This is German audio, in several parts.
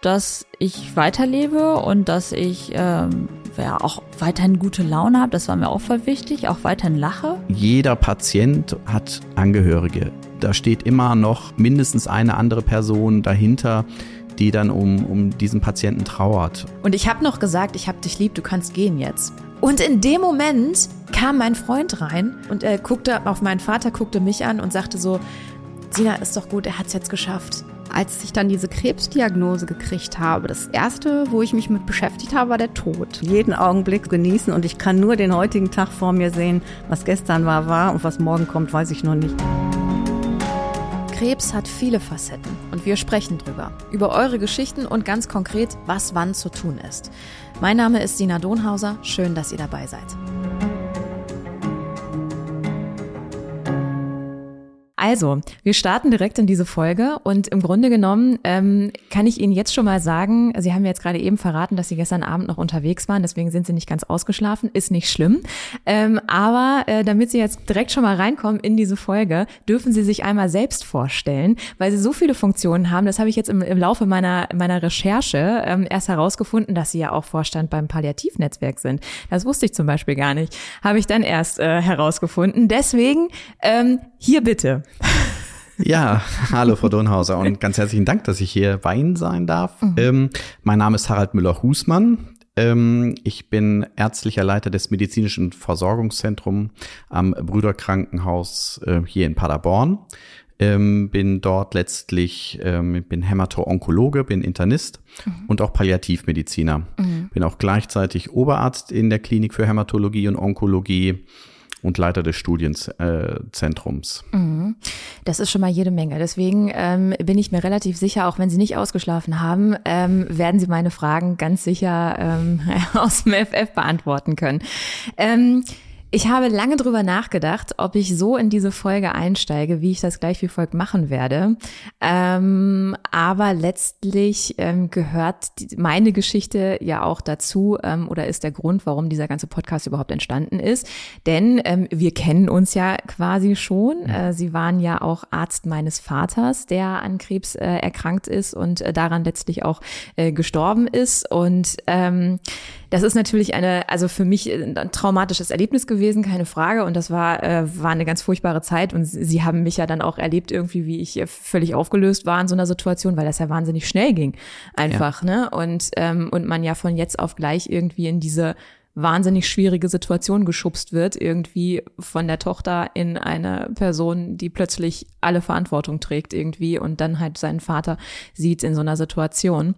dass ich weiterlebe und dass ich ähm, ja auch weiterhin gute Laune habe. Das war mir auch voll wichtig, auch weiterhin lache. Jeder Patient hat Angehörige. Da steht immer noch mindestens eine andere Person dahinter, die dann um, um diesen Patienten trauert. Und ich habe noch gesagt, ich habe dich lieb, du kannst gehen jetzt. Und in dem Moment kam mein Freund rein und er guckte auf meinen Vater, guckte mich an und sagte so, Sina, ist doch gut, er hat es jetzt geschafft. Als ich dann diese Krebsdiagnose gekriegt habe, das erste, wo ich mich mit beschäftigt habe, war der Tod. Jeden Augenblick genießen und ich kann nur den heutigen Tag vor mir sehen. Was gestern war, war und was morgen kommt, weiß ich noch nicht. Krebs hat viele Facetten und wir sprechen drüber. Über eure Geschichten und ganz konkret, was wann zu tun ist. Mein Name ist Sina Donhauser. Schön, dass ihr dabei seid. Also, wir starten direkt in diese Folge und im Grunde genommen ähm, kann ich Ihnen jetzt schon mal sagen, Sie haben mir jetzt gerade eben verraten, dass Sie gestern Abend noch unterwegs waren, deswegen sind Sie nicht ganz ausgeschlafen, ist nicht schlimm. Ähm, aber äh, damit Sie jetzt direkt schon mal reinkommen in diese Folge, dürfen Sie sich einmal selbst vorstellen, weil Sie so viele Funktionen haben. Das habe ich jetzt im, im Laufe meiner, meiner Recherche ähm, erst herausgefunden, dass Sie ja auch Vorstand beim Palliativnetzwerk sind. Das wusste ich zum Beispiel gar nicht. Habe ich dann erst äh, herausgefunden. Deswegen ähm, hier bitte. Ja, hallo Frau Donhauser und ganz herzlichen Dank, dass ich hier bei Ihnen sein darf. Mhm. Ähm, mein Name ist Harald Müller-Husmann. Ähm, ich bin ärztlicher Leiter des medizinischen Versorgungszentrums am Brüderkrankenhaus äh, hier in Paderborn. Ähm, bin dort letztlich, ähm, bin Hämato-Onkologe, bin Internist mhm. und auch Palliativmediziner. Mhm. Bin auch gleichzeitig Oberarzt in der Klinik für Hämatologie und Onkologie und Leiter des Studienzentrums. Mhm. Das ist schon mal jede Menge. Deswegen ähm, bin ich mir relativ sicher, auch wenn Sie nicht ausgeschlafen haben, ähm, werden Sie meine Fragen ganz sicher ähm, aus dem FF beantworten können. Ich habe lange drüber nachgedacht, ob ich so in diese Folge einsteige, wie ich das gleich wie folgt machen werde. Ähm, aber letztlich ähm, gehört die, meine Geschichte ja auch dazu ähm, oder ist der Grund, warum dieser ganze Podcast überhaupt entstanden ist. Denn ähm, wir kennen uns ja quasi schon. Äh, Sie waren ja auch Arzt meines Vaters, der an Krebs äh, erkrankt ist und äh, daran letztlich auch äh, gestorben ist. Und ähm, das ist natürlich eine, also für mich ein traumatisches Erlebnis gewesen, keine Frage. Und das war, äh, war eine ganz furchtbare Zeit. Und sie haben mich ja dann auch erlebt, irgendwie, wie ich völlig aufgelöst war in so einer Situation, weil das ja wahnsinnig schnell ging. Einfach, ja. ne? Und, ähm, und man ja von jetzt auf gleich irgendwie in diese wahnsinnig schwierige Situation geschubst wird, irgendwie von der Tochter in eine Person, die plötzlich alle Verantwortung trägt irgendwie und dann halt seinen Vater sieht in so einer Situation.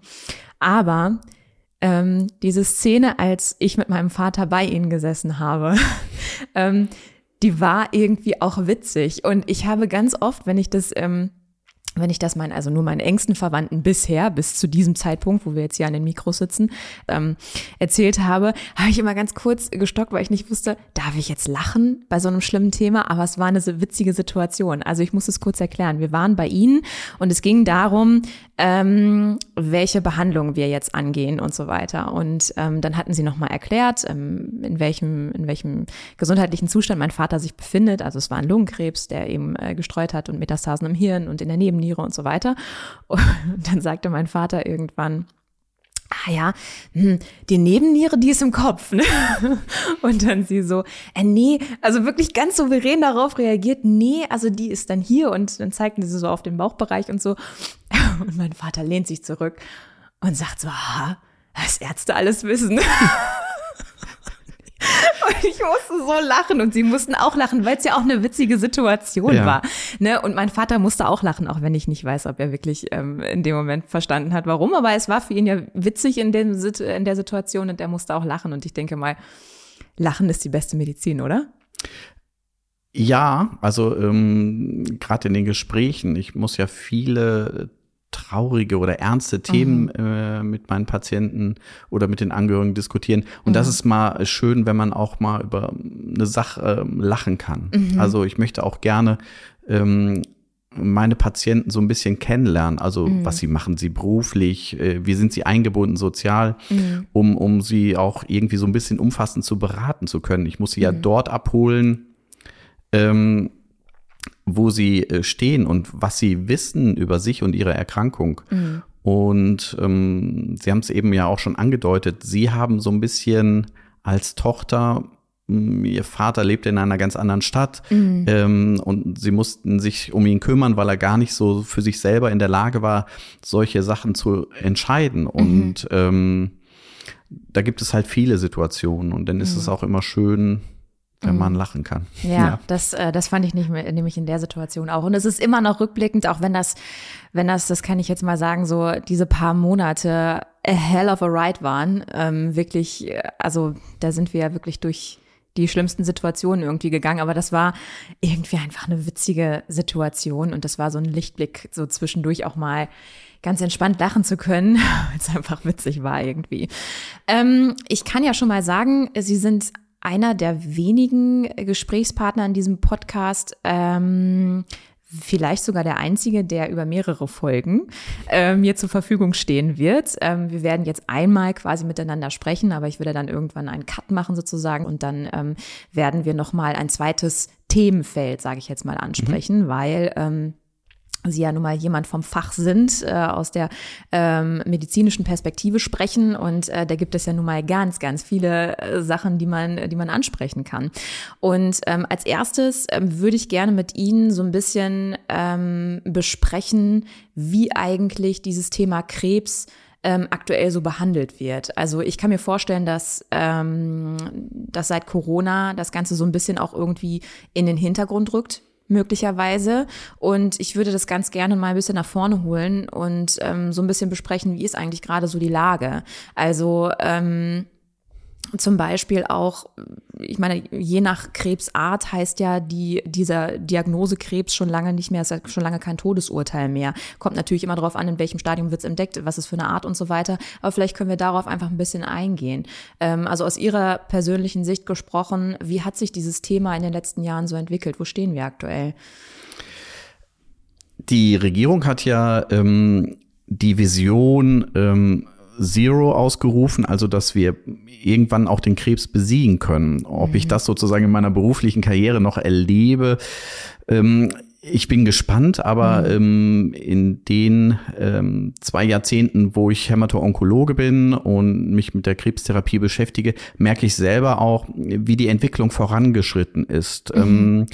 Aber ähm, diese Szene, als ich mit meinem Vater bei ihnen gesessen habe, ähm, die war irgendwie auch witzig. Und ich habe ganz oft, wenn ich das ähm, wenn ich das meine, also nur meinen engsten Verwandten bisher, bis zu diesem Zeitpunkt, wo wir jetzt hier an den Mikros sitzen, ähm, erzählt habe, habe ich immer ganz kurz gestockt, weil ich nicht wusste, darf ich jetzt lachen bei so einem schlimmen Thema? Aber es war eine witzige Situation. Also ich muss es kurz erklären. Wir waren bei Ihnen und es ging darum, ähm, welche Behandlung wir jetzt angehen und so weiter. Und ähm, dann hatten Sie nochmal erklärt, ähm, in welchem, in welchem gesundheitlichen Zustand mein Vater sich befindet. Also es war ein Lungenkrebs, der eben äh, gestreut hat und Metastasen im Hirn und in der Neben Nebenniere und so weiter. Und dann sagte mein Vater irgendwann, ah ja, hm, die Nebenniere, die ist im Kopf. Ne? Und dann sie so, äh, nee, also wirklich ganz souverän darauf reagiert, nee, also die ist dann hier und dann zeigten sie so auf den Bauchbereich und so. Und mein Vater lehnt sich zurück und sagt so, aha, was Ärzte alles wissen. Ich musste so lachen und sie mussten auch lachen, weil es ja auch eine witzige Situation ja. war. Ne? Und mein Vater musste auch lachen, auch wenn ich nicht weiß, ob er wirklich ähm, in dem Moment verstanden hat, warum. Aber es war für ihn ja witzig in, dem, in der Situation und er musste auch lachen. Und ich denke mal, Lachen ist die beste Medizin, oder? Ja, also ähm, gerade in den Gesprächen, ich muss ja viele traurige oder ernste Themen mhm. äh, mit meinen Patienten oder mit den Angehörigen diskutieren. Und mhm. das ist mal schön, wenn man auch mal über eine Sache äh, lachen kann. Mhm. Also ich möchte auch gerne ähm, meine Patienten so ein bisschen kennenlernen. Also mhm. was sie machen, sie beruflich, äh, wie sind sie eingebunden sozial, mhm. um, um sie auch irgendwie so ein bisschen umfassend zu beraten zu können. Ich muss sie ja mhm. dort abholen. Ähm, wo sie äh, stehen und was sie wissen über sich und ihre Erkrankung. Mhm. Und ähm, Sie haben es eben ja auch schon angedeutet, Sie haben so ein bisschen als Tochter ihr Vater lebte in einer ganz anderen Stadt mhm. ähm, und sie mussten sich um ihn kümmern, weil er gar nicht so für sich selber in der Lage war, solche Sachen zu entscheiden. Mhm. Und ähm, da gibt es halt viele Situationen und dann ist mhm. es auch immer schön, wenn man mhm. lachen kann. Ja, ja, Das, äh, das fand ich nicht mehr, nämlich in der Situation auch. Und es ist immer noch rückblickend, auch wenn das, wenn das, das kann ich jetzt mal sagen, so diese paar Monate a hell of a ride waren. Ähm, wirklich, äh, also da sind wir ja wirklich durch die schlimmsten Situationen irgendwie gegangen, aber das war irgendwie einfach eine witzige Situation und das war so ein Lichtblick, so zwischendurch auch mal ganz entspannt lachen zu können, weil es einfach witzig war irgendwie. Ähm, ich kann ja schon mal sagen, Sie sind einer der wenigen Gesprächspartner in diesem Podcast, ähm, vielleicht sogar der einzige, der über mehrere Folgen äh, mir zur Verfügung stehen wird. Ähm, wir werden jetzt einmal quasi miteinander sprechen, aber ich würde dann irgendwann einen Cut machen sozusagen und dann ähm, werden wir noch mal ein zweites Themenfeld, sage ich jetzt mal, ansprechen, mhm. weil ähm, Sie ja nun mal jemand vom Fach sind, äh, aus der ähm, medizinischen Perspektive sprechen und äh, da gibt es ja nun mal ganz, ganz viele äh, Sachen, die man, die man ansprechen kann. Und ähm, als erstes ähm, würde ich gerne mit Ihnen so ein bisschen ähm, besprechen, wie eigentlich dieses Thema Krebs ähm, aktuell so behandelt wird. Also ich kann mir vorstellen, dass, ähm, dass seit Corona das Ganze so ein bisschen auch irgendwie in den Hintergrund rückt möglicherweise. Und ich würde das ganz gerne mal ein bisschen nach vorne holen und ähm, so ein bisschen besprechen, wie ist eigentlich gerade so die Lage. Also ähm, zum Beispiel auch, ich meine, je nach Krebsart heißt ja die, dieser Diagnose Krebs schon lange nicht mehr, ist ja schon lange kein Todesurteil mehr. Kommt natürlich immer darauf an, in welchem Stadium wird es entdeckt, was ist für eine Art und so weiter. Aber vielleicht können wir darauf einfach ein bisschen eingehen. Ähm, also aus Ihrer persönlichen Sicht gesprochen, wie hat sich dieses Thema in den letzten Jahren so entwickelt? Wo stehen wir aktuell? Die Regierung hat ja ähm, die Vision, ähm, Zero ausgerufen, also dass wir irgendwann auch den Krebs besiegen können. Ob mhm. ich das sozusagen in meiner beruflichen Karriere noch erlebe, ähm, ich bin gespannt, aber mhm. ähm, in den ähm, zwei Jahrzehnten, wo ich Hämato-Onkologe bin und mich mit der Krebstherapie beschäftige, merke ich selber auch, wie die Entwicklung vorangeschritten ist. Mhm. Ähm,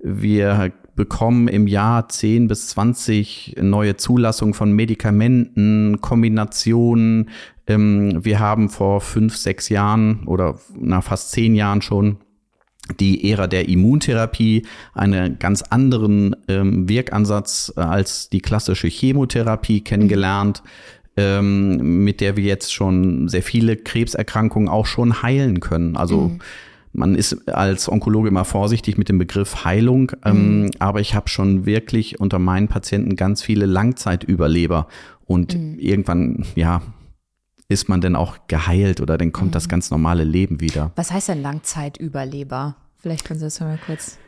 wir bekommen im Jahr 10 bis 20 neue Zulassungen von Medikamenten, Kombinationen. Ähm, wir haben vor fünf, sechs Jahren oder na, fast zehn Jahren schon die Ära der Immuntherapie, einen ganz anderen ähm, Wirkansatz als die klassische Chemotherapie kennengelernt, ähm, mit der wir jetzt schon sehr viele Krebserkrankungen auch schon heilen können. Also mhm man ist als Onkologe immer vorsichtig mit dem Begriff Heilung, ähm, mhm. aber ich habe schon wirklich unter meinen Patienten ganz viele Langzeitüberleber und mhm. irgendwann, ja, ist man denn auch geheilt oder dann kommt mhm. das ganz normale Leben wieder. Was heißt denn Langzeitüberleber? Vielleicht können Sie das mal kurz.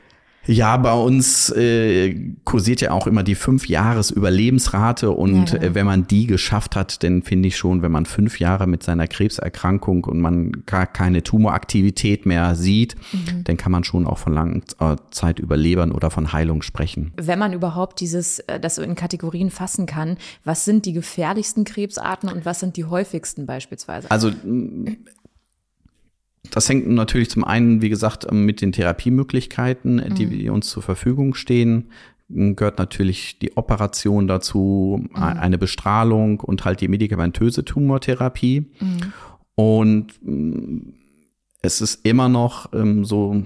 Ja, bei uns äh, kursiert ja auch immer die fünf Jahres Überlebensrate und ja, genau. äh, wenn man die geschafft hat, dann finde ich schon, wenn man fünf Jahre mit seiner Krebserkrankung und man gar keine Tumoraktivität mehr sieht, mhm. dann kann man schon auch von Langzeitüberlebern oder von Heilung sprechen. Wenn man überhaupt dieses, äh, das so in Kategorien fassen kann, was sind die gefährlichsten Krebsarten und was sind die häufigsten beispielsweise? Also das hängt natürlich zum einen, wie gesagt, mit den Therapiemöglichkeiten, die mhm. uns zur Verfügung stehen. Gehört natürlich die Operation dazu, mhm. eine Bestrahlung und halt die medikamentöse Tumortherapie. Mhm. Und mm, es ist immer noch ähm, so,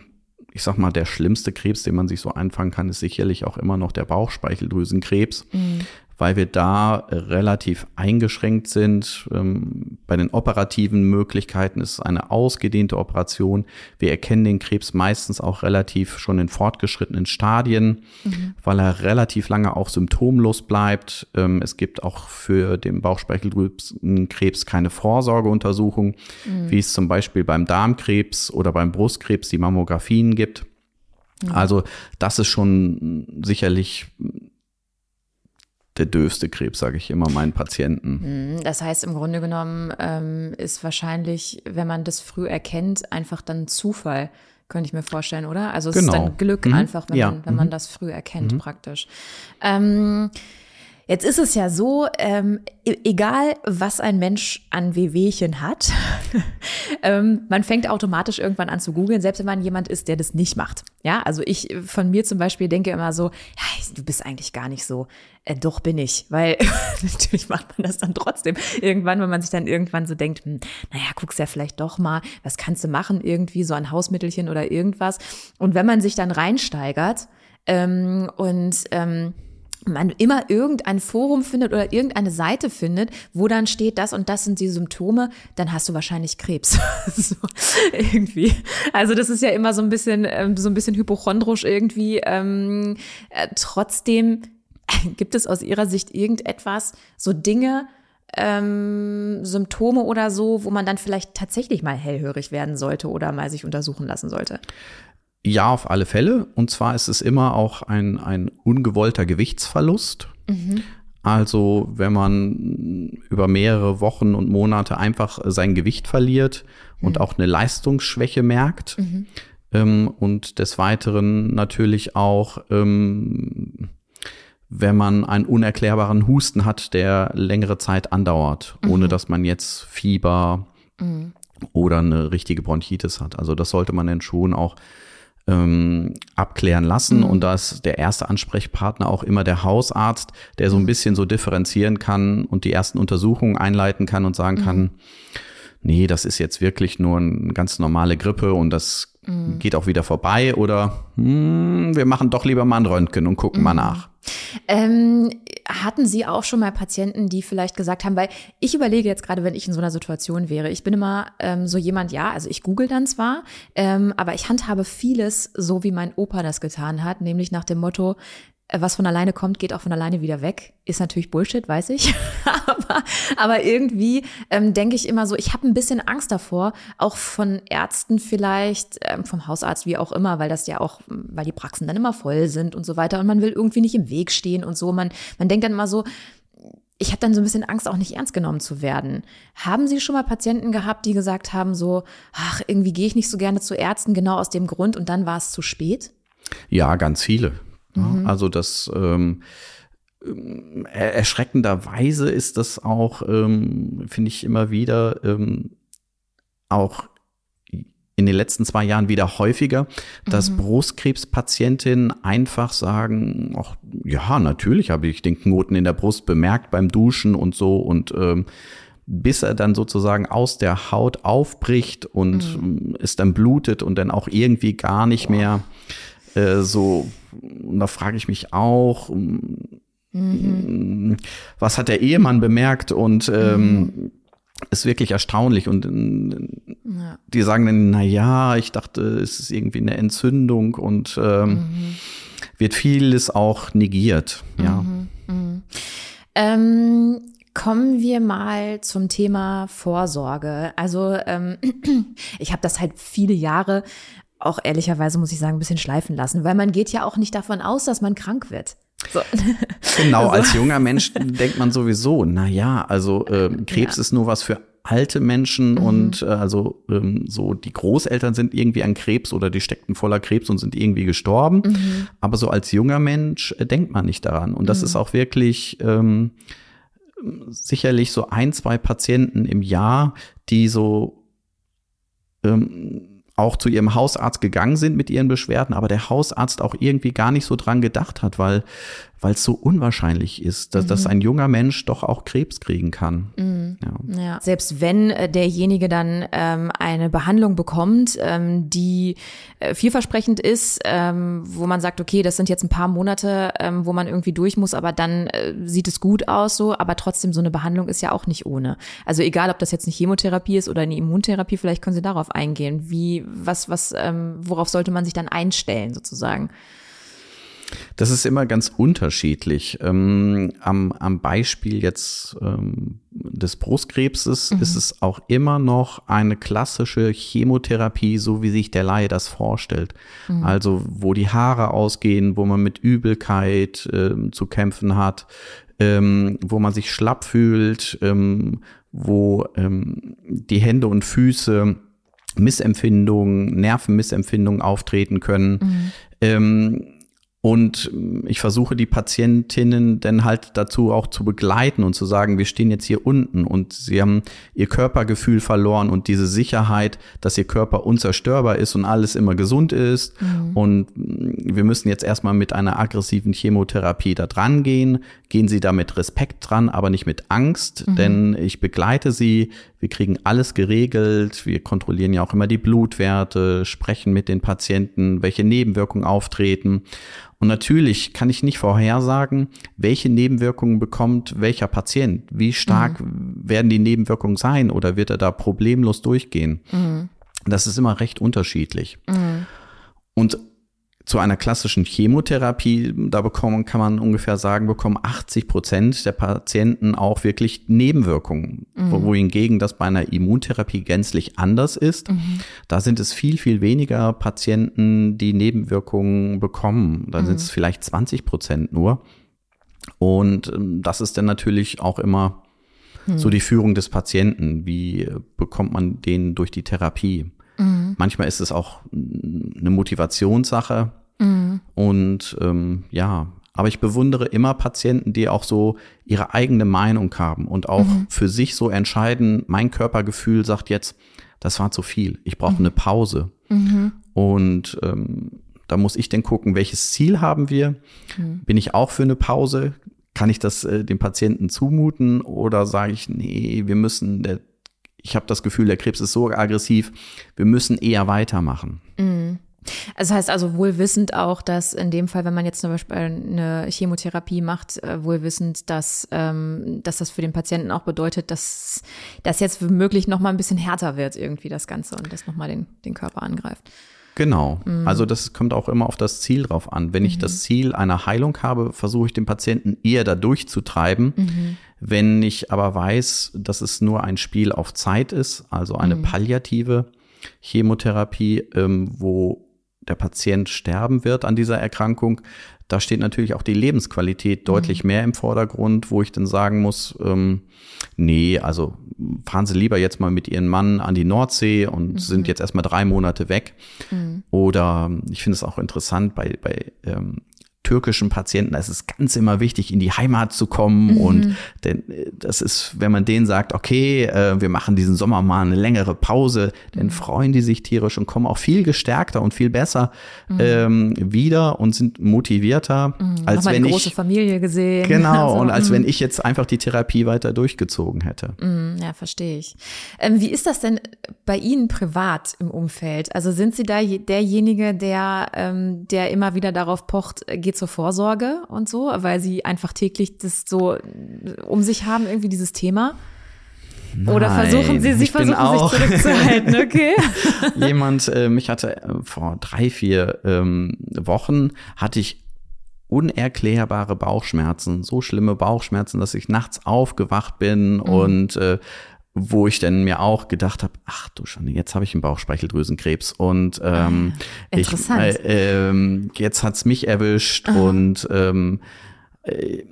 ich sag mal, der schlimmste Krebs, den man sich so einfangen kann, ist sicherlich auch immer noch der Bauchspeicheldrüsenkrebs. Mhm weil wir da relativ eingeschränkt sind. Ähm, bei den operativen Möglichkeiten ist es eine ausgedehnte Operation. Wir erkennen den Krebs meistens auch relativ schon in fortgeschrittenen Stadien, mhm. weil er relativ lange auch symptomlos bleibt. Ähm, es gibt auch für den Bauchspeicheldrüsenkrebs keine Vorsorgeuntersuchung, mhm. wie es zum Beispiel beim Darmkrebs oder beim Brustkrebs die Mammografien gibt. Mhm. Also das ist schon sicherlich der dürfste Krebs, sage ich immer meinen Patienten. Mhm, das heißt, im Grunde genommen ähm, ist wahrscheinlich, wenn man das früh erkennt, einfach dann Zufall, könnte ich mir vorstellen, oder? Also es genau. ist dann Glück mhm. einfach, wenn, ja. man, wenn mhm. man das früh erkennt, mhm. praktisch. Ähm, Jetzt ist es ja so, ähm, e- egal was ein Mensch an Wehwehchen hat, ähm, man fängt automatisch irgendwann an zu googeln, selbst wenn man jemand ist, der das nicht macht. Ja, also ich äh, von mir zum Beispiel denke immer so, ja, du bist eigentlich gar nicht so. Äh, doch bin ich, weil natürlich macht man das dann trotzdem irgendwann, wenn man sich dann irgendwann so denkt, hm, naja, guckst ja vielleicht doch mal, was kannst du machen irgendwie so ein Hausmittelchen oder irgendwas. Und wenn man sich dann reinsteigert ähm, und ähm, man immer irgendein Forum findet oder irgendeine Seite findet, wo dann steht, das und das sind die Symptome, dann hast du wahrscheinlich Krebs. so, irgendwie. Also das ist ja immer so ein bisschen, ähm, so ein bisschen hypochondrisch irgendwie. Ähm, äh, trotzdem gibt es aus Ihrer Sicht irgendetwas, so Dinge, ähm, Symptome oder so, wo man dann vielleicht tatsächlich mal hellhörig werden sollte oder mal sich untersuchen lassen sollte? Ja, auf alle Fälle. Und zwar ist es immer auch ein, ein ungewollter Gewichtsverlust. Mhm. Also wenn man über mehrere Wochen und Monate einfach sein Gewicht verliert mhm. und auch eine Leistungsschwäche merkt. Mhm. Ähm, und des Weiteren natürlich auch, ähm, wenn man einen unerklärbaren Husten hat, der längere Zeit andauert, ohne mhm. dass man jetzt Fieber mhm. oder eine richtige Bronchitis hat. Also das sollte man dann schon auch ähm, abklären lassen. Mhm. Und da ist der erste Ansprechpartner auch immer der Hausarzt, der so ein mhm. bisschen so differenzieren kann und die ersten Untersuchungen einleiten kann und sagen mhm. kann, nee, das ist jetzt wirklich nur eine ganz normale Grippe und das mhm. geht auch wieder vorbei oder hm, wir machen doch lieber mal ein Röntgen und gucken mal mhm. nach. Ähm, hatten Sie auch schon mal Patienten, die vielleicht gesagt haben, weil ich überlege jetzt gerade, wenn ich in so einer Situation wäre, ich bin immer ähm, so jemand, ja, also ich google dann zwar, ähm, aber ich handhabe vieles so, wie mein Opa das getan hat, nämlich nach dem Motto, was von alleine kommt, geht auch von alleine wieder weg. Ist natürlich Bullshit, weiß ich. aber, aber irgendwie ähm, denke ich immer so, ich habe ein bisschen Angst davor, auch von Ärzten vielleicht, ähm, vom Hausarzt, wie auch immer, weil das ja auch, weil die Praxen dann immer voll sind und so weiter und man will irgendwie nicht im Weg stehen und so. Man, man denkt dann immer so, ich habe dann so ein bisschen Angst, auch nicht ernst genommen zu werden. Haben Sie schon mal Patienten gehabt, die gesagt haben, so, ach, irgendwie gehe ich nicht so gerne zu Ärzten, genau aus dem Grund und dann war es zu spät? Ja, ganz viele. Mhm. Also das ähm, erschreckenderweise ist das auch, ähm, finde ich immer wieder, ähm, auch in den letzten zwei Jahren wieder häufiger, dass mhm. Brustkrebspatientinnen einfach sagen, ach, ja, natürlich habe ich den Knoten in der Brust bemerkt beim Duschen und so und ähm, bis er dann sozusagen aus der Haut aufbricht und mhm. es dann blutet und dann auch irgendwie gar nicht mehr äh, so, und da frage ich mich auch, mhm. was hat der Ehemann bemerkt und ähm, mhm. ist wirklich erstaunlich und äh, ja. die sagen dann, na ja, ich dachte, es ist irgendwie eine Entzündung und ähm, mhm. wird vieles auch negiert, ja. Mhm. Mhm. Ähm, Kommen wir mal zum Thema Vorsorge. Also ähm, ich habe das halt viele Jahre auch ehrlicherweise, muss ich sagen, ein bisschen schleifen lassen, weil man geht ja auch nicht davon aus, dass man krank wird. So. Genau, also. als junger Mensch denkt man sowieso, na ja, also äh, Krebs ja. ist nur was für alte Menschen mhm. und äh, also ähm, so die Großeltern sind irgendwie an Krebs oder die steckten voller Krebs und sind irgendwie gestorben. Mhm. Aber so als junger Mensch äh, denkt man nicht daran. Und das mhm. ist auch wirklich ähm, sicherlich so ein, zwei Patienten im Jahr, die so ähm, auch zu ihrem Hausarzt gegangen sind mit ihren Beschwerden, aber der Hausarzt auch irgendwie gar nicht so dran gedacht hat, weil weil es so unwahrscheinlich ist, dass, mhm. dass ein junger Mensch doch auch Krebs kriegen kann. Mhm. Ja. ja. Selbst wenn äh, derjenige dann ähm, eine Behandlung bekommt, ähm, die äh, vielversprechend ist, ähm, wo man sagt, okay, das sind jetzt ein paar Monate, ähm, wo man irgendwie durch muss, aber dann äh, sieht es gut aus, so, aber trotzdem so eine Behandlung ist ja auch nicht ohne. Also egal, ob das jetzt eine Chemotherapie ist oder eine Immuntherapie, vielleicht können Sie darauf eingehen. Wie, was, was, ähm, worauf sollte man sich dann einstellen sozusagen? Das ist immer ganz unterschiedlich. Ähm, am, am Beispiel jetzt ähm, des Brustkrebses mhm. ist es auch immer noch eine klassische Chemotherapie, so wie sich der Laie das vorstellt. Mhm. Also wo die Haare ausgehen, wo man mit Übelkeit äh, zu kämpfen hat, ähm, wo man sich schlapp fühlt, ähm, wo ähm, die Hände und Füße Missempfindungen, Nervenmissempfindungen auftreten können. Mhm. Ähm, Und ich versuche die Patientinnen dann halt dazu auch zu begleiten und zu sagen, wir stehen jetzt hier unten und sie haben ihr Körpergefühl verloren und diese Sicherheit, dass ihr Körper unzerstörbar ist und alles immer gesund ist. Mhm. Und wir müssen jetzt erstmal mit einer aggressiven Chemotherapie da dran gehen. Gehen Sie da mit Respekt dran, aber nicht mit Angst, mhm. denn ich begleite Sie. Wir kriegen alles geregelt. Wir kontrollieren ja auch immer die Blutwerte, sprechen mit den Patienten, welche Nebenwirkungen auftreten. Und natürlich kann ich nicht vorhersagen, welche Nebenwirkungen bekommt welcher Patient. Wie stark mhm. werden die Nebenwirkungen sein oder wird er da problemlos durchgehen? Mhm. Das ist immer recht unterschiedlich. Mhm. Und zu einer klassischen Chemotherapie, da bekommen, kann man ungefähr sagen, bekommen 80 Prozent der Patienten auch wirklich Nebenwirkungen. Mhm. Wohingegen das bei einer Immuntherapie gänzlich anders ist. Mhm. Da sind es viel, viel weniger Patienten, die Nebenwirkungen bekommen. Da mhm. sind es vielleicht 20 Prozent nur. Und ähm, das ist dann natürlich auch immer so mhm. die Führung des Patienten. Wie bekommt man den durch die Therapie? Mhm. Manchmal ist es auch eine Motivationssache. Mhm. Und ähm, ja, aber ich bewundere immer Patienten, die auch so ihre eigene Meinung haben und auch mhm. für sich so entscheiden, mein Körpergefühl sagt jetzt, das war zu viel, ich brauche mhm. eine Pause. Mhm. Und ähm, da muss ich dann gucken, welches Ziel haben wir? Bin ich auch für eine Pause? Kann ich das äh, dem Patienten zumuten oder sage ich, nee, wir müssen, der ich habe das Gefühl, der Krebs ist so aggressiv, wir müssen eher weitermachen. Mhm. Das heißt also wohl wissend auch, dass in dem Fall, wenn man jetzt zum Beispiel eine Chemotherapie macht, äh, wohl wissend, dass, ähm, dass das für den Patienten auch bedeutet, dass das jetzt womöglich noch mal ein bisschen härter wird irgendwie das Ganze und das noch mal den, den Körper angreift. Genau. Mhm. Also das kommt auch immer auf das Ziel drauf an. Wenn ich mhm. das Ziel einer Heilung habe, versuche ich den Patienten eher da durchzutreiben. Mhm. Wenn ich aber weiß, dass es nur ein Spiel auf Zeit ist, also eine mhm. palliative Chemotherapie, ähm, wo der Patient sterben wird an dieser Erkrankung, da steht natürlich auch die Lebensqualität deutlich mhm. mehr im Vordergrund, wo ich dann sagen muss, ähm, nee, also fahren Sie lieber jetzt mal mit Ihrem Mann an die Nordsee und mhm. sind jetzt erstmal drei Monate weg. Mhm. Oder ich finde es auch interessant bei, bei ähm, türkischen Patienten, da ist es ganz immer wichtig, in die Heimat zu kommen. Mhm. Und denn, das ist, wenn man denen sagt, okay, äh, wir machen diesen Sommer mal eine längere Pause, dann mhm. freuen die sich tierisch und kommen auch viel gestärkter und viel besser mhm. ähm, wieder und sind motivierter, mhm. als wenn ich große Familie gesehen. Genau, also, und als wenn mhm. ich jetzt einfach die Therapie weiter durchgezogen hätte. Mhm, ja, verstehe ich. Ähm, wie ist das denn bei Ihnen privat im Umfeld? Also sind Sie da derjenige, der, ähm, der immer wieder darauf pocht, geht zur Vorsorge und so, weil sie einfach täglich das so um sich haben, irgendwie dieses Thema? Nein, Oder versuchen sie, sie versuchen auch sich zurückzuhalten, okay? Jemand, äh, mich hatte äh, vor drei, vier ähm, Wochen, hatte ich unerklärbare Bauchschmerzen, so schlimme Bauchschmerzen, dass ich nachts aufgewacht bin mhm. und äh, wo ich dann mir auch gedacht habe, ach du schon, jetzt habe ich einen Bauchspeicheldrüsenkrebs und ähm, ah, ich, äh, äh, jetzt hat's mich erwischt Aha. und ähm, äh,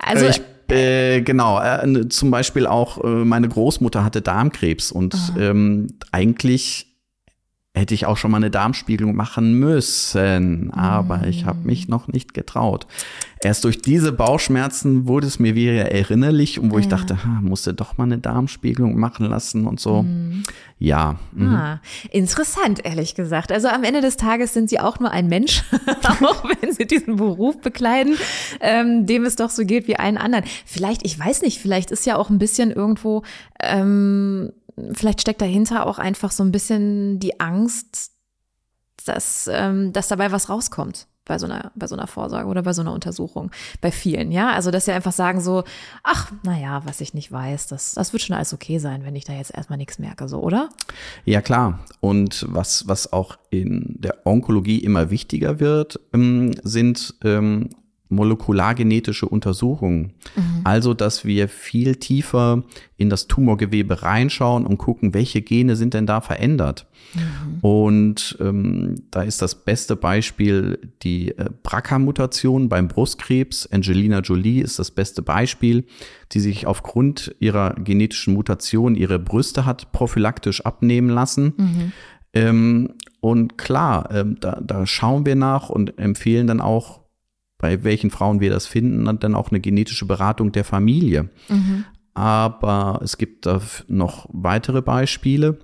also ich, äh, genau, äh, zum Beispiel auch äh, meine Großmutter hatte Darmkrebs und ähm, eigentlich hätte ich auch schon mal eine Darmspiegelung machen müssen, aber ich habe mich mm. noch nicht getraut. Erst durch diese Bauchschmerzen wurde es mir wieder erinnerlich und wo ja. ich dachte, ha, musste doch mal eine Darmspiegelung machen lassen und so. Mhm. Ja. Mhm. Ah, interessant, ehrlich gesagt. Also am Ende des Tages sind Sie auch nur ein Mensch, auch wenn Sie diesen Beruf bekleiden, ähm, dem es doch so geht wie allen anderen. Vielleicht, ich weiß nicht, vielleicht ist ja auch ein bisschen irgendwo ähm, vielleicht steckt dahinter auch einfach so ein bisschen die Angst, dass, ähm, dass dabei was rauskommt bei so einer, bei so einer Vorsorge oder bei so einer Untersuchung. Bei vielen, ja. Also, dass sie einfach sagen so, ach, naja, was ich nicht weiß, das, das wird schon alles okay sein, wenn ich da jetzt erstmal nichts merke, so, oder? Ja, klar. Und was, was auch in der Onkologie immer wichtiger wird, ähm, sind ähm, molekulargenetische Untersuchungen. Mhm. Also, dass wir viel tiefer in das Tumorgewebe reinschauen und gucken, welche Gene sind denn da verändert. Mhm. Und ähm, da ist das beste Beispiel die äh, BRCA-Mutation beim Brustkrebs. Angelina Jolie ist das beste Beispiel, die sich aufgrund ihrer genetischen Mutation ihre Brüste hat prophylaktisch abnehmen lassen. Mhm. Ähm, und klar, ähm, da, da schauen wir nach und empfehlen dann auch, bei welchen Frauen wir das finden, dann auch eine genetische Beratung der Familie. Mhm. Aber es gibt da noch weitere Beispiele.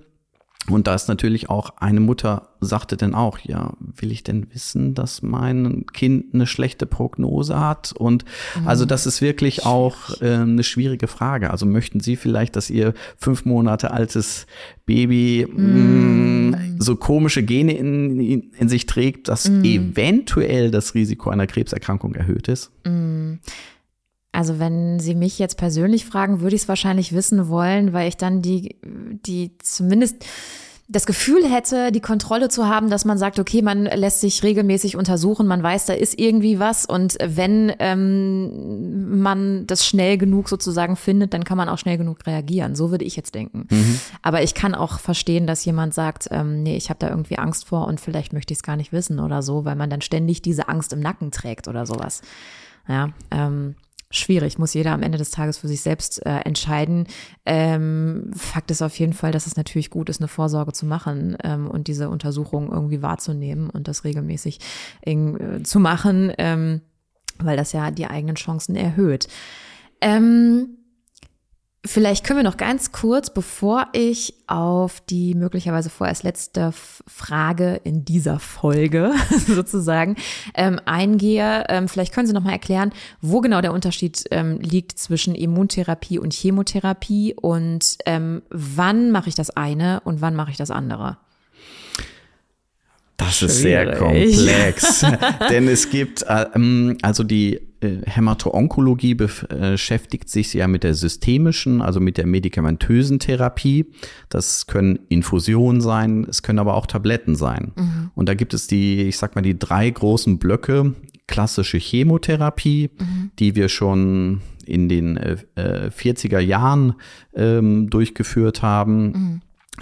Und da ist natürlich auch eine Mutter sagte dann auch, ja, will ich denn wissen, dass mein Kind eine schlechte Prognose hat? Und mhm. also das ist wirklich Schwierig. auch äh, eine schwierige Frage. Also möchten Sie vielleicht, dass Ihr fünf Monate altes Baby mhm. mh, so komische Gene in, in, in sich trägt, dass mhm. eventuell das Risiko einer Krebserkrankung erhöht ist? Also wenn Sie mich jetzt persönlich fragen, würde ich es wahrscheinlich wissen wollen, weil ich dann die, die zumindest das Gefühl hätte, die Kontrolle zu haben, dass man sagt, okay, man lässt sich regelmäßig untersuchen, man weiß, da ist irgendwie was und wenn ähm, man das schnell genug sozusagen findet, dann kann man auch schnell genug reagieren. So würde ich jetzt denken. Mhm. Aber ich kann auch verstehen, dass jemand sagt, ähm, nee, ich habe da irgendwie Angst vor und vielleicht möchte ich es gar nicht wissen oder so, weil man dann ständig diese Angst im Nacken trägt oder sowas. Ja, ähm, schwierig, muss jeder am Ende des Tages für sich selbst äh, entscheiden. Ähm, Fakt ist auf jeden Fall, dass es natürlich gut ist, eine Vorsorge zu machen ähm, und diese Untersuchung irgendwie wahrzunehmen und das regelmäßig äh, zu machen, ähm, weil das ja die eigenen Chancen erhöht. Ähm, Vielleicht können wir noch ganz kurz, bevor ich auf die möglicherweise vorerst letzte Frage in dieser Folge sozusagen ähm, eingehe, ähm, vielleicht können Sie noch mal erklären, wo genau der Unterschied ähm, liegt zwischen Immuntherapie und Chemotherapie und ähm, wann mache ich das eine und wann mache ich das andere? Das Schwierig. ist sehr komplex, denn es gibt äh, ähm, also die äh, Hämato-Onkologie beschäftigt sich ja mit der systemischen, also mit der medikamentösen Therapie. Das können Infusionen sein, es können aber auch Tabletten sein. Mhm. Und da gibt es die, ich sag mal, die drei großen Blöcke. Klassische Chemotherapie, mhm. die wir schon in den äh, 40er Jahren ähm, durchgeführt haben. Mhm.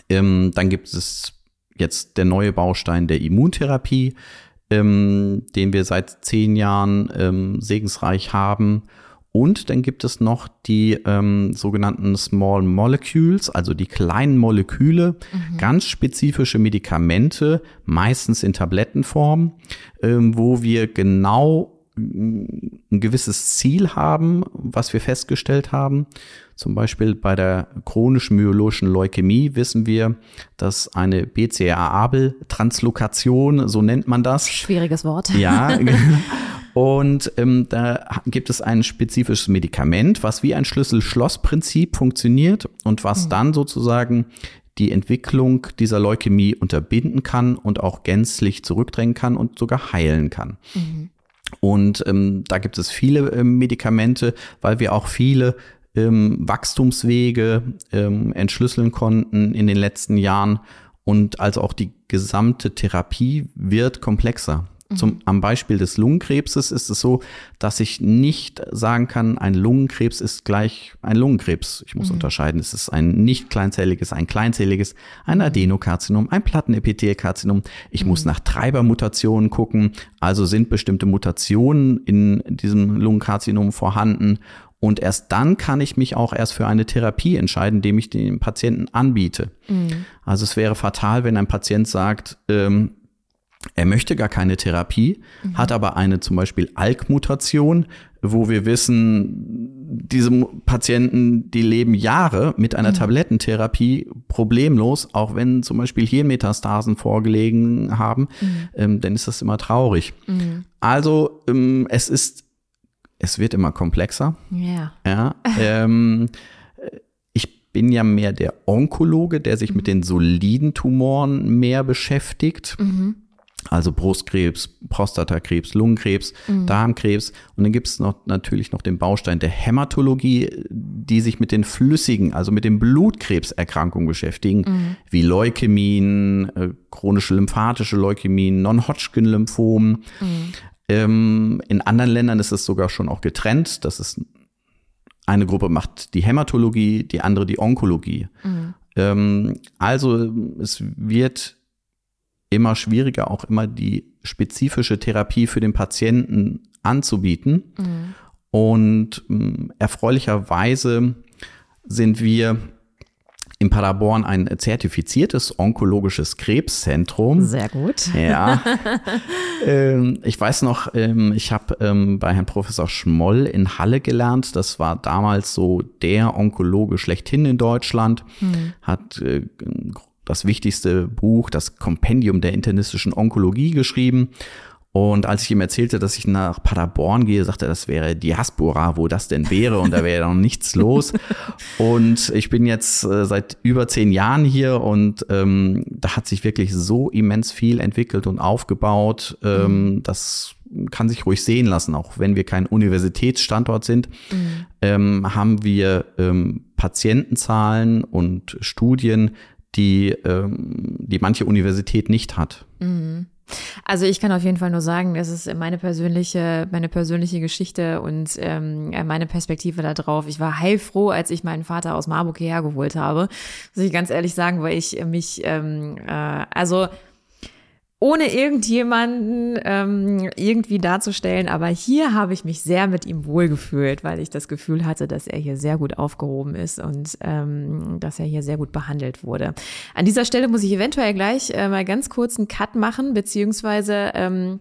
Ähm, dann gibt es jetzt der neue Baustein der Immuntherapie ähm, den wir seit zehn Jahren ähm, segensreich haben. Und dann gibt es noch die ähm, sogenannten Small Molecules, also die kleinen Moleküle, mhm. ganz spezifische Medikamente, meistens in Tablettenform, ähm, wo wir genau ein gewisses Ziel haben, was wir festgestellt haben. Zum Beispiel bei der chronischen myologischen Leukämie wissen wir, dass eine BCA-Abel-Translokation, so nennt man das. Schwieriges Wort. Ja. Und ähm, da gibt es ein spezifisches Medikament, was wie ein Schlüssel-Schloss-Prinzip funktioniert und was mhm. dann sozusagen die Entwicklung dieser Leukämie unterbinden kann und auch gänzlich zurückdrängen kann und sogar heilen kann. Mhm. Und ähm, da gibt es viele äh, Medikamente, weil wir auch viele ähm, Wachstumswege ähm, entschlüsseln konnten in den letzten Jahren. Und also auch die gesamte Therapie wird komplexer. Zum, mhm. am Beispiel des Lungenkrebses ist es so, dass ich nicht sagen kann, ein Lungenkrebs ist gleich ein Lungenkrebs. Ich muss mhm. unterscheiden, es ist ein nicht kleinzelliges, ein kleinzelliges, ein mhm. Adenokarzinom, ein Plattenepithelkarzinom. Ich mhm. muss nach Treibermutationen gucken. Also sind bestimmte Mutationen in diesem Lungenkarzinom vorhanden und erst dann kann ich mich auch erst für eine Therapie entscheiden, indem ich den Patienten anbiete. Mhm. Also es wäre fatal, wenn ein Patient sagt, ähm, er möchte gar keine Therapie, mhm. hat aber eine zum Beispiel ALK-Mutation, wo wir wissen, diese Patienten, die leben Jahre mit einer mhm. Tablettentherapie problemlos, auch wenn zum Beispiel hier Metastasen vorgelegen haben, mhm. ähm, dann ist das immer traurig. Mhm. Also ähm, es ist, es wird immer komplexer. Ja. ja ähm, ich bin ja mehr der Onkologe, der sich mit mhm. den soliden Tumoren mehr beschäftigt. Mhm also Brustkrebs, Prostatakrebs, Lungenkrebs, mhm. Darmkrebs. Und dann gibt es noch natürlich noch den Baustein der Hämatologie, die sich mit den flüssigen, also mit den Blutkrebserkrankungen beschäftigen, mhm. wie Leukämien, äh, chronische lymphatische Leukämien, Non-Hodgkin-Lymphomen. Mhm. Ähm, in anderen Ländern ist es sogar schon auch getrennt. Das ist eine Gruppe macht die Hämatologie, die andere die Onkologie. Mhm. Ähm, also es wird immer schwieriger, auch immer die spezifische Therapie für den Patienten anzubieten. Mhm. Und äh, erfreulicherweise sind wir im Paderborn ein zertifiziertes onkologisches Krebszentrum. Sehr gut. Ja. ähm, ich weiß noch, ähm, ich habe ähm, bei Herrn Professor Schmoll in Halle gelernt. Das war damals so der Onkologe schlechthin in Deutschland. Hm. Hat äh, das wichtigste Buch, das Kompendium der internistischen Onkologie geschrieben. Und als ich ihm erzählte, dass ich nach Paderborn gehe, sagte er, das wäre Diaspora, wo das denn wäre und da wäre noch nichts los. Und ich bin jetzt äh, seit über zehn Jahren hier und ähm, da hat sich wirklich so immens viel entwickelt und aufgebaut. Ähm, mhm. Das kann sich ruhig sehen lassen, auch wenn wir kein Universitätsstandort sind, mhm. ähm, haben wir ähm, Patientenzahlen und Studien, die, ähm, die manche Universität nicht hat. Mhm. Also ich kann auf jeden Fall nur sagen, das ist meine persönliche, meine persönliche Geschichte und ähm, meine Perspektive da drauf. Ich war heilfroh, als ich meinen Vater aus Marburg hierher geholt habe. Muss ich ganz ehrlich sagen, weil ich mich, ähm, äh, also ohne irgendjemanden ähm, irgendwie darzustellen. Aber hier habe ich mich sehr mit ihm wohlgefühlt, weil ich das Gefühl hatte, dass er hier sehr gut aufgehoben ist und ähm, dass er hier sehr gut behandelt wurde. An dieser Stelle muss ich eventuell gleich äh, mal ganz kurz einen Cut machen, beziehungsweise ähm,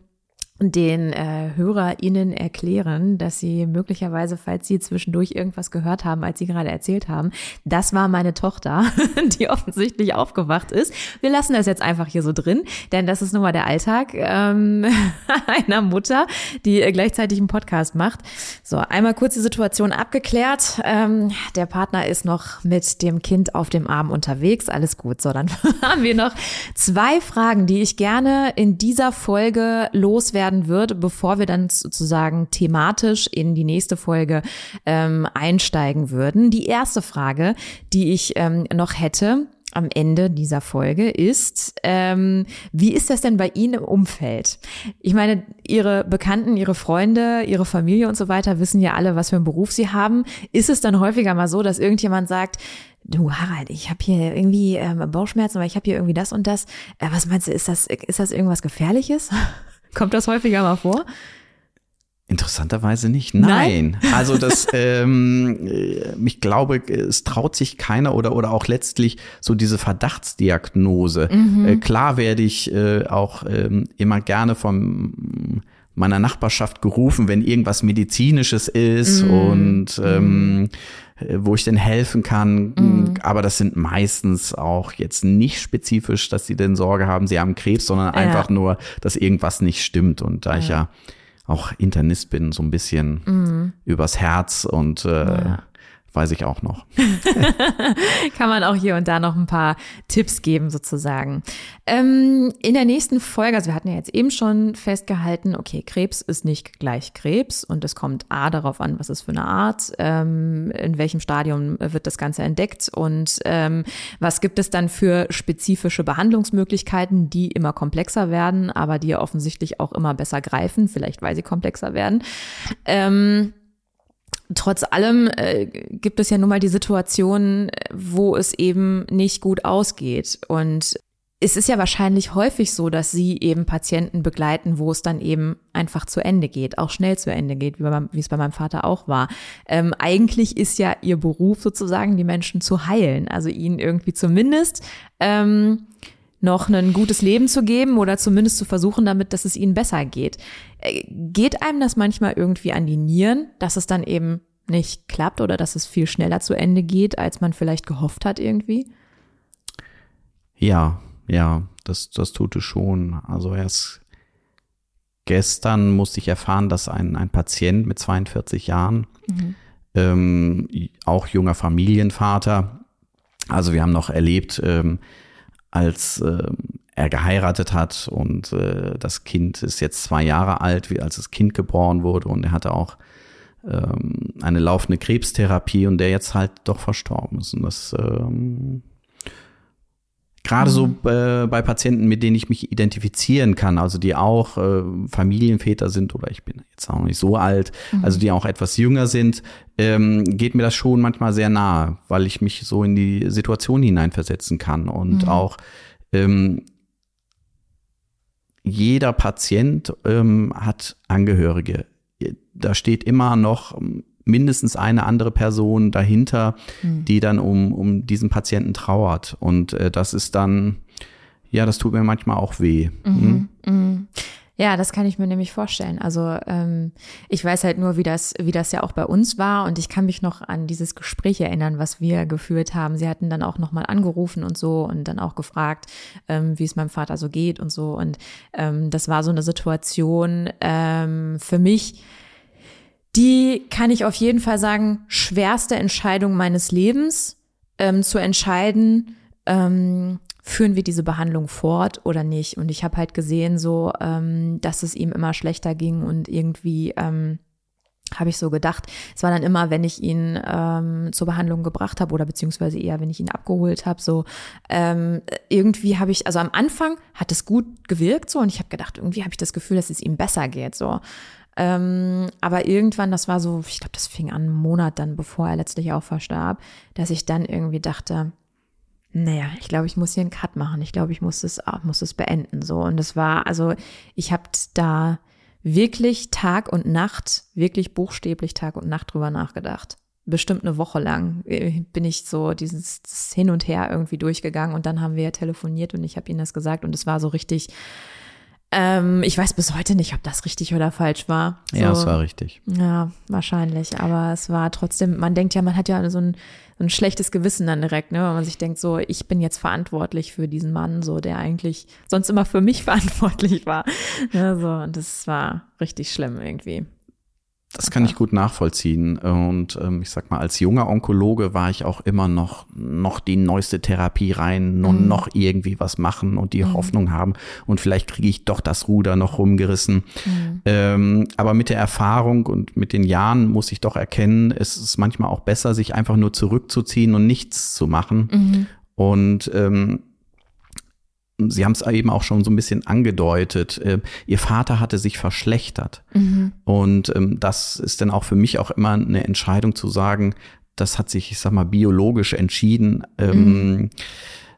den äh, HörerInnen erklären, dass sie möglicherweise, falls sie zwischendurch irgendwas gehört haben, als sie gerade erzählt haben, das war meine Tochter, die offensichtlich aufgewacht ist. Wir lassen das jetzt einfach hier so drin, denn das ist nun mal der Alltag ähm, einer Mutter, die gleichzeitig einen Podcast macht. So, einmal kurz die Situation abgeklärt. Ähm, der Partner ist noch mit dem Kind auf dem Arm unterwegs. Alles gut. So, dann haben wir noch zwei Fragen, die ich gerne in dieser Folge loswerden werden wird, bevor wir dann sozusagen thematisch in die nächste Folge ähm, einsteigen würden. Die erste Frage, die ich ähm, noch hätte, am Ende dieser Folge ist, ähm, wie ist das denn bei Ihnen im Umfeld? Ich meine, Ihre Bekannten, Ihre Freunde, Ihre Familie und so weiter wissen ja alle, was für einen Beruf Sie haben. Ist es dann häufiger mal so, dass irgendjemand sagt, du Harald, ich habe hier irgendwie ähm, Bauchschmerzen, aber ich habe hier irgendwie das und das. Äh, was meinst du, ist das, ist das irgendwas Gefährliches? Kommt das häufiger mal vor? Interessanterweise nicht. Nein. Nein? Also das, ähm, äh, ich glaube, es traut sich keiner oder oder auch letztlich so diese Verdachtsdiagnose. Mhm. Äh, klar werde ich äh, auch ähm, immer gerne vom meiner Nachbarschaft gerufen, wenn irgendwas medizinisches ist mm. und ähm, äh, wo ich denn helfen kann. Mm. Aber das sind meistens auch jetzt nicht spezifisch, dass sie denn Sorge haben, sie haben Krebs, sondern ja. einfach nur, dass irgendwas nicht stimmt. Und da ja. ich ja auch Internist bin, so ein bisschen mm. übers Herz und äh, ja weiß ich auch noch. Kann man auch hier und da noch ein paar Tipps geben, sozusagen. Ähm, in der nächsten Folge, also wir hatten ja jetzt eben schon festgehalten, okay, Krebs ist nicht gleich Krebs und es kommt A darauf an, was ist für eine Art, ähm, in welchem Stadium wird das Ganze entdeckt und ähm, was gibt es dann für spezifische Behandlungsmöglichkeiten, die immer komplexer werden, aber die ja offensichtlich auch immer besser greifen, vielleicht weil sie komplexer werden. Ähm, Trotz allem äh, gibt es ja nun mal die Situation, wo es eben nicht gut ausgeht. Und es ist ja wahrscheinlich häufig so, dass Sie eben Patienten begleiten, wo es dann eben einfach zu Ende geht, auch schnell zu Ende geht, wie, bei, wie es bei meinem Vater auch war. Ähm, eigentlich ist ja Ihr Beruf sozusagen, die Menschen zu heilen, also ihnen irgendwie zumindest ähm, noch ein gutes Leben zu geben oder zumindest zu versuchen damit, dass es ihnen besser geht. Äh, geht einem das manchmal irgendwie an die Nieren, dass es dann eben nicht klappt oder dass es viel schneller zu Ende geht, als man vielleicht gehofft hat irgendwie? Ja, ja, das, das tut es schon. Also erst gestern musste ich erfahren, dass ein, ein Patient mit 42 Jahren, mhm. ähm, auch junger Familienvater, also wir haben noch erlebt, ähm, als äh, er geheiratet hat und äh, das Kind ist jetzt zwei Jahre alt, wie als das Kind geboren wurde und er hatte auch ähm, eine laufende Krebstherapie und der jetzt halt doch verstorben ist. Und das ähm, gerade mhm. so äh, bei Patienten, mit denen ich mich identifizieren kann, also die auch äh, Familienväter sind oder ich bin jetzt auch nicht so alt, mhm. also die auch etwas jünger sind, ähm, geht mir das schon manchmal sehr nahe, weil ich mich so in die Situation hineinversetzen kann und mhm. auch ähm, jeder Patient ähm, hat Angehörige. Da steht immer noch mindestens eine andere Person dahinter, mhm. die dann um, um diesen Patienten trauert. Und äh, das ist dann, ja, das tut mir manchmal auch weh. Mhm. Mhm. Ja, das kann ich mir nämlich vorstellen. Also ähm, ich weiß halt nur, wie das, wie das ja auch bei uns war und ich kann mich noch an dieses Gespräch erinnern, was wir geführt haben. Sie hatten dann auch nochmal angerufen und so und dann auch gefragt, ähm, wie es meinem Vater so geht und so. Und ähm, das war so eine Situation ähm, für mich, die kann ich auf jeden Fall sagen, schwerste Entscheidung meines Lebens, ähm, zu entscheiden, ähm, führen wir diese Behandlung fort oder nicht. Und ich habe halt gesehen, so, ähm, dass es ihm immer schlechter ging und irgendwie ähm, habe ich so gedacht. Es war dann immer, wenn ich ihn ähm, zur Behandlung gebracht habe oder beziehungsweise eher, wenn ich ihn abgeholt habe, so ähm, irgendwie habe ich, also am Anfang hat es gut gewirkt so und ich habe gedacht, irgendwie habe ich das Gefühl, dass es ihm besser geht so. Ähm, aber irgendwann, das war so, ich glaube, das fing an einen Monat dann, bevor er letztlich auch verstarb, dass ich dann irgendwie dachte, naja, ich glaube, ich muss hier einen Cut machen. Ich glaube, ich muss es, ah, muss es beenden. So. Und das war, also ich habe da wirklich Tag und Nacht, wirklich buchstäblich Tag und Nacht drüber nachgedacht. Bestimmt eine Woche lang äh, bin ich so dieses Hin und Her irgendwie durchgegangen und dann haben wir telefoniert und ich habe ihm das gesagt und es war so richtig, ähm, ich weiß bis heute nicht, ob das richtig oder falsch war. So, ja, es war richtig. Ja, wahrscheinlich. Aber es war trotzdem, man denkt ja, man hat ja so ein, so ein schlechtes Gewissen dann direkt, ne? Wenn man sich denkt, so, ich bin jetzt verantwortlich für diesen Mann, so, der eigentlich sonst immer für mich verantwortlich war. Ja, so, und das war richtig schlimm irgendwie. Das kann ich gut nachvollziehen. Und ähm, ich sag mal, als junger Onkologe war ich auch immer noch, noch die neueste Therapie rein und mhm. noch irgendwie was machen und die mhm. Hoffnung haben. Und vielleicht kriege ich doch das Ruder noch rumgerissen. Mhm. Ähm, aber mit der Erfahrung und mit den Jahren muss ich doch erkennen, es ist manchmal auch besser, sich einfach nur zurückzuziehen und nichts zu machen. Mhm. Und ähm, Sie haben es eben auch schon so ein bisschen angedeutet. Äh, ihr Vater hatte sich verschlechtert. Mhm. Und ähm, das ist dann auch für mich auch immer eine Entscheidung zu sagen, das hat sich, ich sag mal, biologisch entschieden. Ähm, mhm.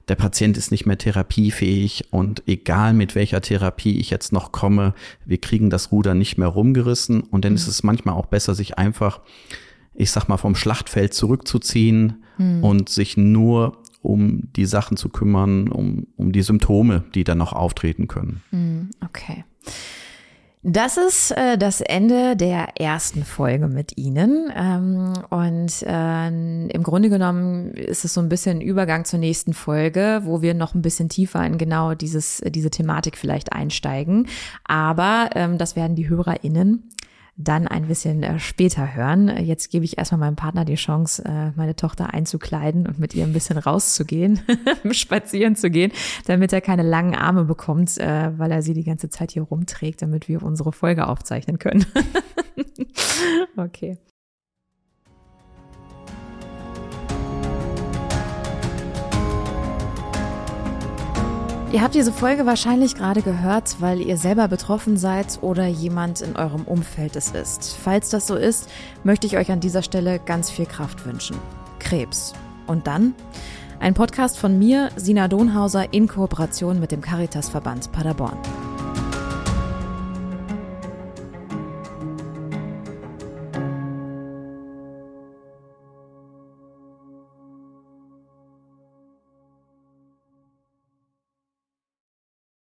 Der Patient ist nicht mehr therapiefähig und egal mit welcher Therapie ich jetzt noch komme, wir kriegen das Ruder nicht mehr rumgerissen. Und dann mhm. ist es manchmal auch besser, sich einfach, ich sag mal, vom Schlachtfeld zurückzuziehen mhm. und sich nur um die Sachen zu kümmern, um, um die Symptome, die dann noch auftreten können. Hm, okay. Das ist äh, das Ende der ersten Folge mit Ihnen. Ähm, und äh, im Grunde genommen ist es so ein bisschen Übergang zur nächsten Folge, wo wir noch ein bisschen tiefer in genau dieses, diese Thematik vielleicht einsteigen. Aber ähm, das werden die HörerInnen dann ein bisschen äh, später hören. Jetzt gebe ich erstmal meinem Partner die Chance, äh, meine Tochter einzukleiden und mit ihr ein bisschen rauszugehen, spazieren zu gehen, damit er keine langen Arme bekommt, äh, weil er sie die ganze Zeit hier rumträgt, damit wir unsere Folge aufzeichnen können. okay. Ihr habt diese Folge wahrscheinlich gerade gehört, weil ihr selber betroffen seid oder jemand in eurem Umfeld es ist. Falls das so ist, möchte ich euch an dieser Stelle ganz viel Kraft wünschen. Krebs. Und dann? Ein Podcast von mir, Sina Donhauser, in Kooperation mit dem Caritasverband Paderborn.